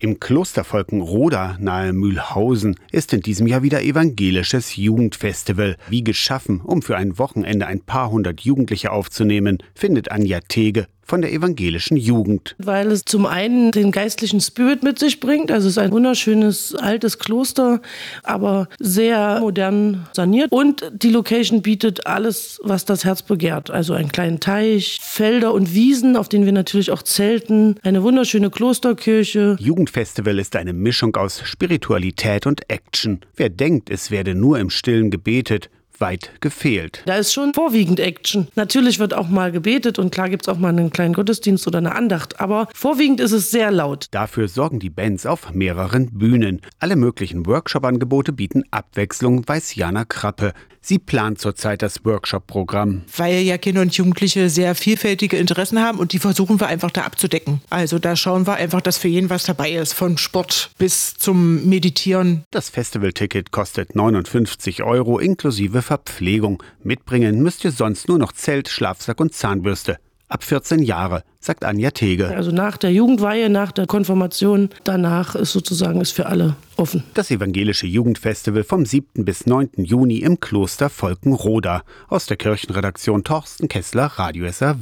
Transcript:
Im Kloster Volkenroda nahe Mühlhausen ist in diesem Jahr wieder evangelisches Jugendfestival. Wie geschaffen, um für ein Wochenende ein paar hundert Jugendliche aufzunehmen, findet Anja Tege von der evangelischen Jugend. Weil es zum einen den geistlichen Spirit mit sich bringt. Also es ist ein wunderschönes altes Kloster, aber sehr modern saniert. Und die Location bietet alles, was das Herz begehrt. Also einen kleinen Teich, Felder und Wiesen, auf denen wir natürlich auch zelten, eine wunderschöne Klosterkirche. Jugendfestival ist eine Mischung aus Spiritualität und Action. Wer denkt, es werde nur im Stillen gebetet, weit gefehlt. Da ist schon vorwiegend Action. Natürlich wird auch mal gebetet und klar gibt es auch mal einen kleinen Gottesdienst oder eine Andacht, aber vorwiegend ist es sehr laut. Dafür sorgen die Bands auf mehreren Bühnen. Alle möglichen Workshop-Angebote bieten Abwechslung, weiß Jana Krappe. Sie plant zurzeit das Workshop-Programm. Weil ja Kinder und Jugendliche sehr vielfältige Interessen haben und die versuchen wir einfach da abzudecken. Also da schauen wir einfach, dass für jeden was dabei ist, von Sport bis zum Meditieren. Das Festivalticket kostet 59 Euro inklusive Verpflegung. Mitbringen müsst ihr sonst nur noch Zelt, Schlafsack und Zahnbürste. Ab 14 Jahre, sagt Anja Tege. Also nach der Jugendweihe, nach der Konfirmation, danach ist sozusagen ist für alle offen. Das evangelische Jugendfestival vom 7. bis 9. Juni im Kloster Volkenroda. Aus der Kirchenredaktion Torsten Kessler, Radio SAW.